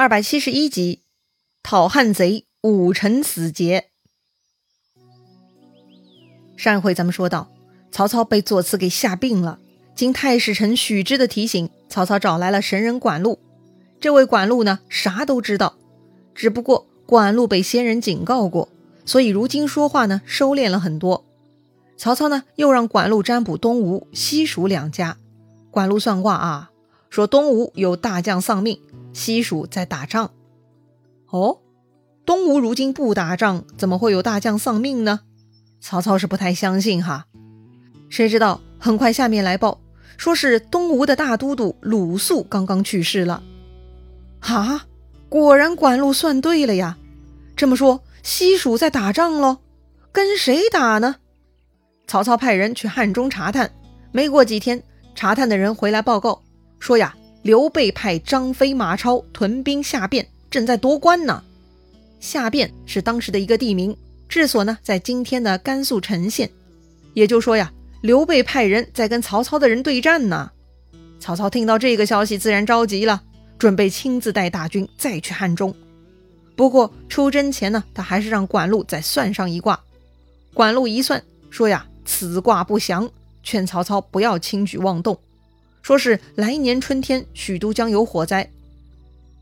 二百七十一集，讨汉贼，武臣死节。上一回咱们说到，曹操被左慈给吓病了。经太史臣许之的提醒，曹操找来了神人管路。这位管路呢，啥都知道，只不过管路被仙人警告过，所以如今说话呢收敛了很多。曹操呢，又让管路占卜东吴、西蜀两家。管路算卦啊，说东吴有大将丧命。西蜀在打仗，哦，东吴如今不打仗，怎么会有大将丧命呢？曹操是不太相信哈。谁知道很快下面来报，说是东吴的大都督鲁肃刚刚去世了。哈，果然管路算对了呀。这么说，西蜀在打仗喽？跟谁打呢？曹操派人去汉中查探，没过几天，查探的人回来报告说呀。刘备派张飞、马超屯兵下汴，正在夺关呢。下汴是当时的一个地名，治所呢在今天的甘肃陈县。也就说呀，刘备派人在跟曹操的人对战呢。曹操听到这个消息，自然着急了，准备亲自带大军再去汉中。不过出征前呢，他还是让管路再算上一卦。管路一算，说呀，此卦不祥，劝曹操不要轻举妄动。说是来年春天许都将有火灾。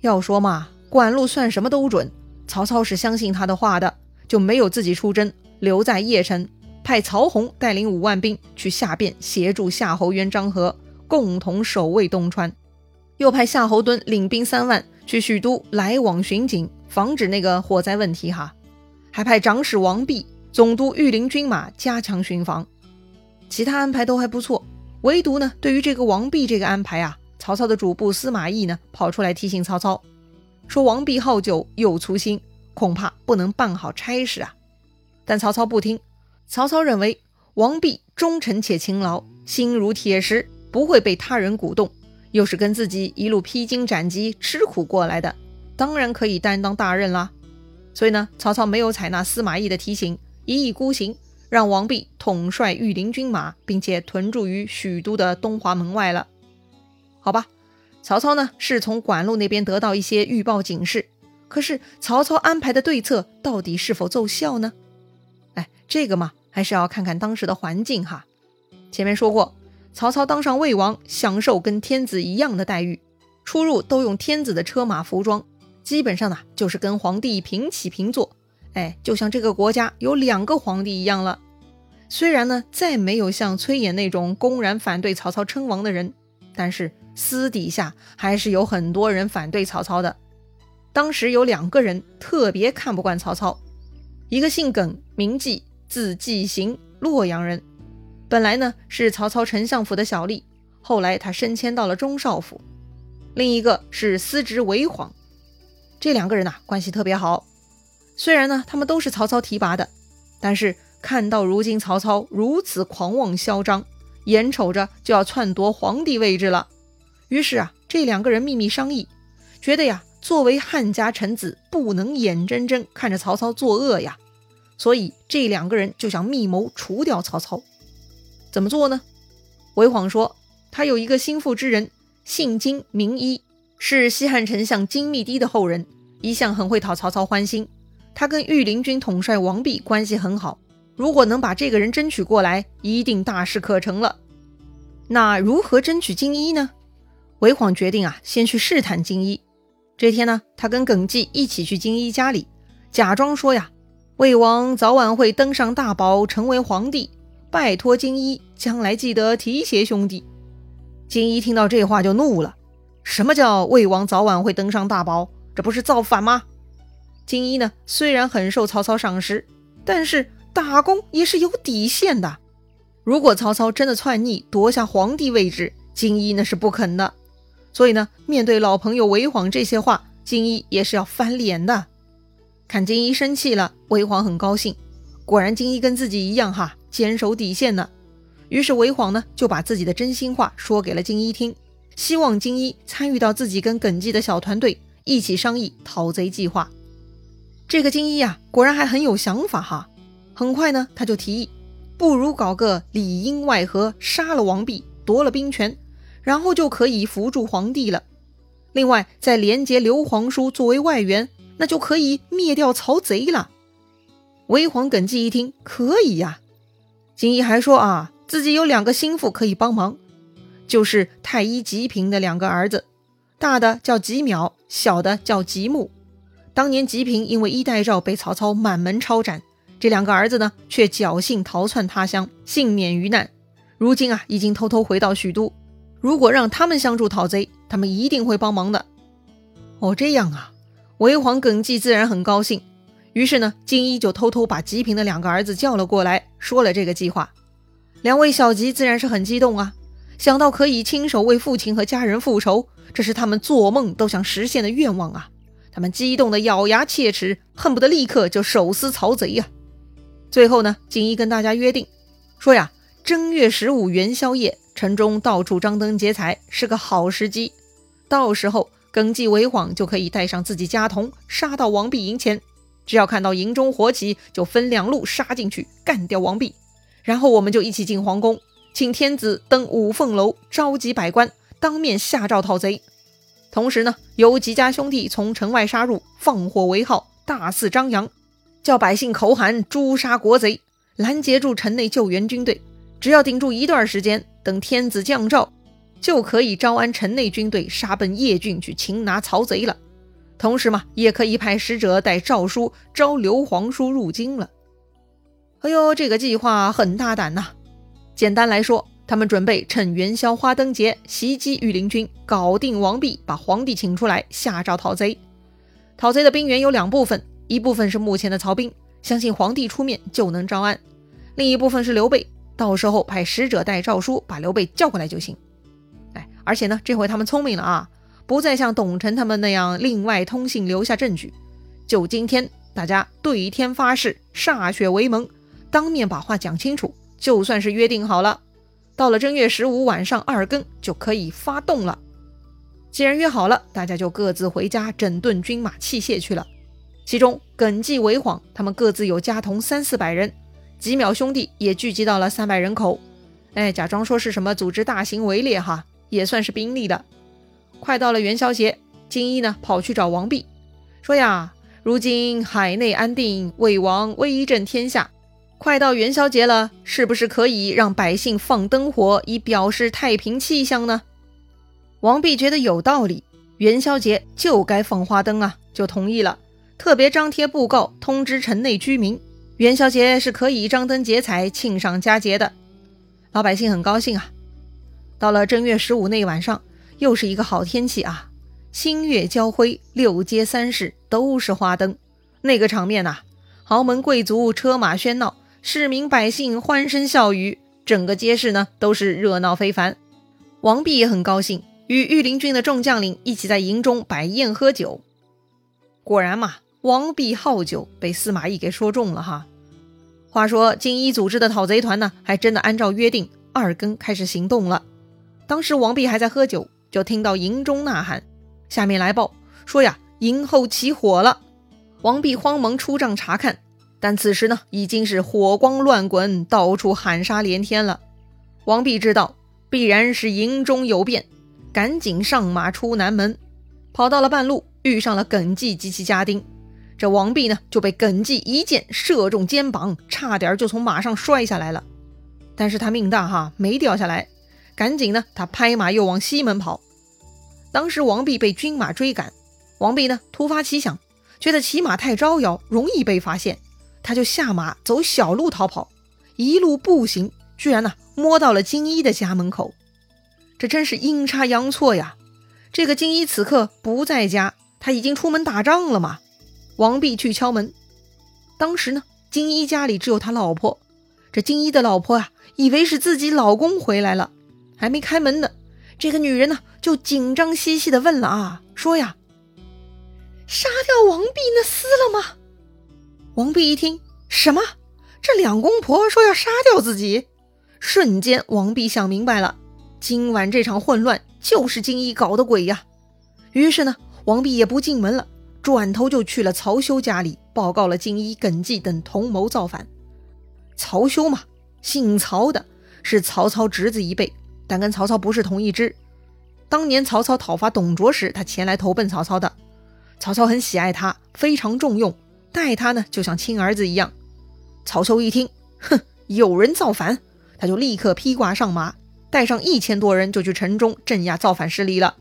要说嘛，管路算什么都准。曹操是相信他的话的，就没有自己出征，留在邺城，派曹洪带领五万兵去下汴协助夏侯渊、张合共同守卫东川，又派夏侯惇领兵三万去许都来往巡警，防止那个火灾问题哈。还派长史王弼、总督御林军马加强巡防，其他安排都还不错。唯独呢，对于这个王弼这个安排啊，曹操的主簿司马懿呢跑出来提醒曹操，说王弼好酒又粗心，恐怕不能办好差事啊。但曹操不听，曹操认为王弼忠诚且勤劳，心如铁石，不会被他人鼓动，又是跟自己一路披荆斩棘、吃苦过来的，当然可以担当大任啦。所以呢，曹操没有采纳司马懿的提醒，一意孤行。让王弼统帅御林军马，并且屯驻于许都的东华门外了。好吧，曹操呢是从管路那边得到一些预报警示，可是曹操安排的对策到底是否奏效呢？哎，这个嘛，还是要看看当时的环境哈。前面说过，曹操当上魏王，享受跟天子一样的待遇，出入都用天子的车马服装，基本上呢就是跟皇帝平起平坐。哎，就像这个国家有两个皇帝一样了。虽然呢，再没有像崔琰那种公然反对曹操称王的人，但是私底下还是有很多人反对曹操的。当时有两个人特别看不惯曹操，一个姓耿，名纪，字季行，洛阳人。本来呢是曹操丞相府的小吏，后来他升迁到了中少府。另一个是司职韦晃，这两个人呐关系特别好。虽然呢，他们都是曹操提拔的，但是看到如今曹操如此狂妄嚣张，眼瞅着就要篡夺皇帝位置了，于是啊，这两个人秘密商议，觉得呀，作为汉家臣子，不能眼睁睁看着曹操作恶呀，所以这两个人就想密谋除掉曹操。怎么做呢？韦晃说，他有一个心腹之人，姓金名一，是西汉丞相金密堤的后人，一向很会讨曹操欢心。他跟御林军统帅王弼关系很好，如果能把这个人争取过来，一定大事可成了。那如何争取金一呢？韦晃决定啊，先去试探金一。这天呢，他跟耿纪一起去金一家里，假装说呀：“魏王早晚会登上大宝，成为皇帝，拜托金一将来记得提携兄弟。”金一听到这话就怒了：“什么叫魏王早晚会登上大宝？这不是造反吗？”金一呢，虽然很受曹操赏识，但是打工也是有底线的。如果曹操真的篡逆夺下皇帝位置，金一那是不肯的。所以呢，面对老朋友韦晃这些话，金一也是要翻脸的。看金一生气了，韦晃很高兴。果然，金一跟自己一样哈，坚守底线呢。于是韦晃呢，就把自己的真心话说给了金一听，希望金一参与到自己跟耿纪的小团队一起商议讨贼计划。这个金一啊，果然还很有想法哈。很快呢，他就提议，不如搞个里应外合，杀了王弼，夺了兵权，然后就可以扶助皇帝了。另外再连接刘皇叔作为外援，那就可以灭掉曹贼了。韦皇耿纪一听，可以呀。金一还说啊，自己有两个心腹可以帮忙，就是太医吉平的两个儿子，大的叫吉淼，小的叫吉木。当年吉平因为衣带诏被曹操满门抄斩，这两个儿子呢却侥幸逃窜他乡，幸免于难。如今啊，已经偷偷回到许都。如果让他们相助讨贼，他们一定会帮忙的。哦，这样啊，韦皇耿纪自然很高兴。于是呢，金一就偷偷把吉平的两个儿子叫了过来，说了这个计划。两位小吉自然是很激动啊，想到可以亲手为父亲和家人复仇，这是他们做梦都想实现的愿望啊。他们激动的咬牙切齿，恨不得立刻就手撕曹贼呀！最后呢，锦衣跟大家约定，说呀，正月十五元宵夜，城中到处张灯结彩，是个好时机。到时候耿纪为晃就可以带上自己家童，杀到王弼营前。只要看到营中火起，就分两路杀进去，干掉王弼。然后我们就一起进皇宫，请天子登五凤楼，召集百官，当面下诏讨贼。同时呢，由吉家兄弟从城外杀入，放火为号，大肆张扬，叫百姓口喊诛杀国贼，拦截住城内救援军队。只要顶住一段时间，等天子降诏，就可以招安城内军队，杀奔邺郡去擒拿曹贼了。同时嘛，也可以派使者带诏书招刘皇叔入京了。哎呦，这个计划很大胆呐！简单来说。他们准备趁元宵花灯节袭击御林军，搞定王弼，把皇帝请出来下诏讨贼。讨贼的兵员有两部分，一部分是目前的曹兵，相信皇帝出面就能招安；另一部分是刘备，到时候派使者带诏书把刘备叫过来就行。哎，而且呢，这回他们聪明了啊，不再像董承他们那样另外通信留下证据。就今天，大家对天发誓，歃血为盟，当面把话讲清楚，就算是约定好了。到了正月十五晚上二更就可以发动了。既然约好了，大家就各自回家整顿军马器械去了。其中耿纪、韦晃他们各自有家童三四百人，几秒兄弟也聚集到了三百人口。哎，假装说是什么组织大型围猎哈，也算是兵力的。快到了元宵节，金一呢跑去找王弼，说呀，如今海内安定，魏王威震天下。快到元宵节了，是不是可以让百姓放灯火，以表示太平气象呢？王弼觉得有道理，元宵节就该放花灯啊，就同意了，特别张贴布告通知城内居民，元宵节是可以张灯结彩、庆上佳节的。老百姓很高兴啊。到了正月十五那晚上，又是一个好天气啊，星月交辉，六街三市都是花灯，那个场面呐，豪门贵族车马喧闹。市民百姓欢声笑语，整个街市呢都是热闹非凡。王弼也很高兴，与御林军的众将领一起在营中摆宴喝酒。果然嘛，王弼好酒，被司马懿给说中了哈。话说金一组织的讨贼团呢，还真的按照约定二更开始行动了。当时王弼还在喝酒，就听到营中呐喊，下面来报说呀，营后起火了。王弼慌忙出帐查看。但此时呢，已经是火光乱滚，到处喊杀连天了。王弼知道必然是营中有变，赶紧上马出南门，跑到了半路，遇上了耿纪及其家丁。这王弼呢，就被耿纪一箭射中肩膀，差点就从马上摔下来了。但是他命大哈，没掉下来，赶紧呢，他拍马又往西门跑。当时王弼被军马追赶，王弼呢突发奇想，觉得骑马太招摇，容易被发现。他就下马走小路逃跑，一路步行，居然呢摸到了金一的家门口，这真是阴差阳错呀！这个金一此刻不在家，他已经出门打仗了嘛。王弼去敲门，当时呢金一家里只有他老婆，这金一的老婆呀以为是自己老公回来了，还没开门呢，这个女人呢就紧张兮兮的问了啊，说呀，杀掉王弼那厮了吗？王弼一听，什么？这两公婆说要杀掉自己，瞬间王弼想明白了，今晚这场混乱就是金一搞的鬼呀。于是呢，王弼也不进门了，转头就去了曹休家里，报告了金一、耿纪等同谋造反。曹休嘛，姓曹的，是曹操侄子一辈，但跟曹操不是同一支。当年曹操讨伐董卓时，他前来投奔曹操的。曹操很喜爱他，非常重用，待他呢就像亲儿子一样。曹休一听，哼，有人造反，他就立刻披挂上马，带上一千多人就去城中镇压造反势力了。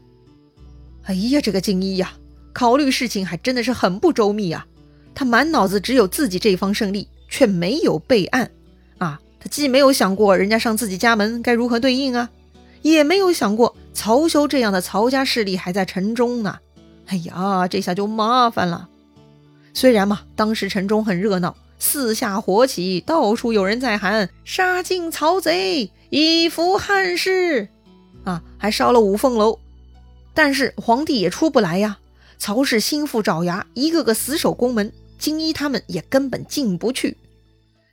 哎呀，这个敬一呀，考虑事情还真的是很不周密啊！他满脑子只有自己这方胜利，却没有备案啊！他既没有想过人家上自己家门该如何对应啊。也没有想过曹休这样的曹家势力还在城中呢，哎呀，这下就麻烦了。虽然嘛，当时城中很热闹，四下火起，到处有人在喊“杀尽曹贼，以扶汉室”，啊，还烧了五凤楼。但是皇帝也出不来呀，曹氏心腹爪牙一个个死守宫门，金一他们也根本进不去。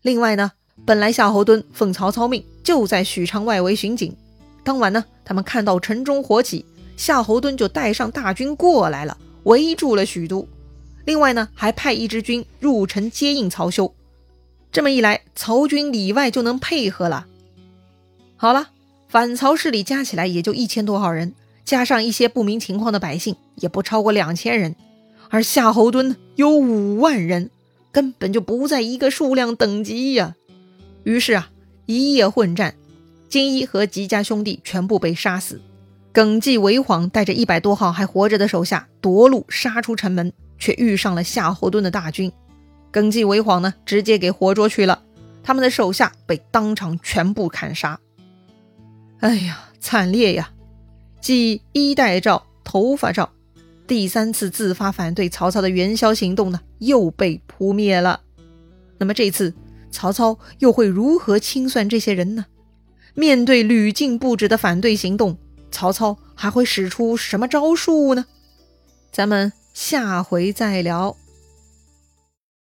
另外呢，本来夏侯惇奉曹操命就在许昌外围巡警。当晚呢，他们看到城中火起，夏侯惇就带上大军过来了，围住了许都。另外呢，还派一支军入城接应曹休。这么一来，曹军里外就能配合了。好了，反曹势力加起来也就一千多号人，加上一些不明情况的百姓，也不超过两千人。而夏侯惇有五万人，根本就不在一个数量等级呀。于是啊，一夜混战。金一和吉家兄弟全部被杀死，耿纪韦晃带着一百多号还活着的手下夺路杀出城门，却遇上了夏侯惇的大军。耿纪韦晃呢，直接给活捉去了，他们的手下被当场全部砍杀。哎呀，惨烈呀！继衣带诏、头发诏，第三次自发反对曹操的元宵行动呢，又被扑灭了。那么这次曹操又会如何清算这些人呢？面对屡禁不止的反对行动，曹操还会使出什么招数呢？咱们下回再聊。